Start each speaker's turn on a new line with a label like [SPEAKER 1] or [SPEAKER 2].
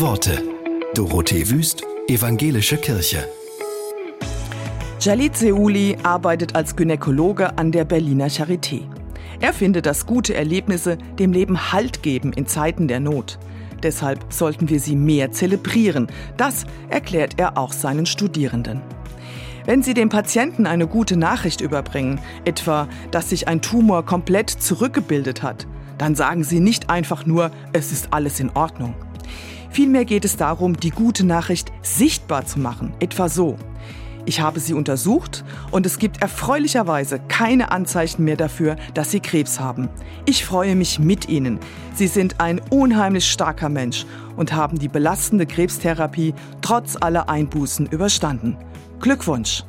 [SPEAKER 1] Worte. Dorothee Wüst, Evangelische Kirche.
[SPEAKER 2] Jalit Seuli arbeitet als Gynäkologe an der Berliner Charité. Er findet, dass gute Erlebnisse dem Leben Halt geben in Zeiten der Not. Deshalb sollten wir sie mehr zelebrieren. Das erklärt er auch seinen Studierenden. Wenn Sie dem Patienten eine gute Nachricht überbringen, etwa, dass sich ein Tumor komplett zurückgebildet hat, dann sagen Sie nicht einfach nur, es ist alles in Ordnung. Vielmehr geht es darum, die gute Nachricht sichtbar zu machen, etwa so. Ich habe sie untersucht und es gibt erfreulicherweise keine Anzeichen mehr dafür, dass sie Krebs haben. Ich freue mich mit Ihnen. Sie sind ein unheimlich starker Mensch und haben die belastende Krebstherapie trotz aller Einbußen überstanden. Glückwunsch!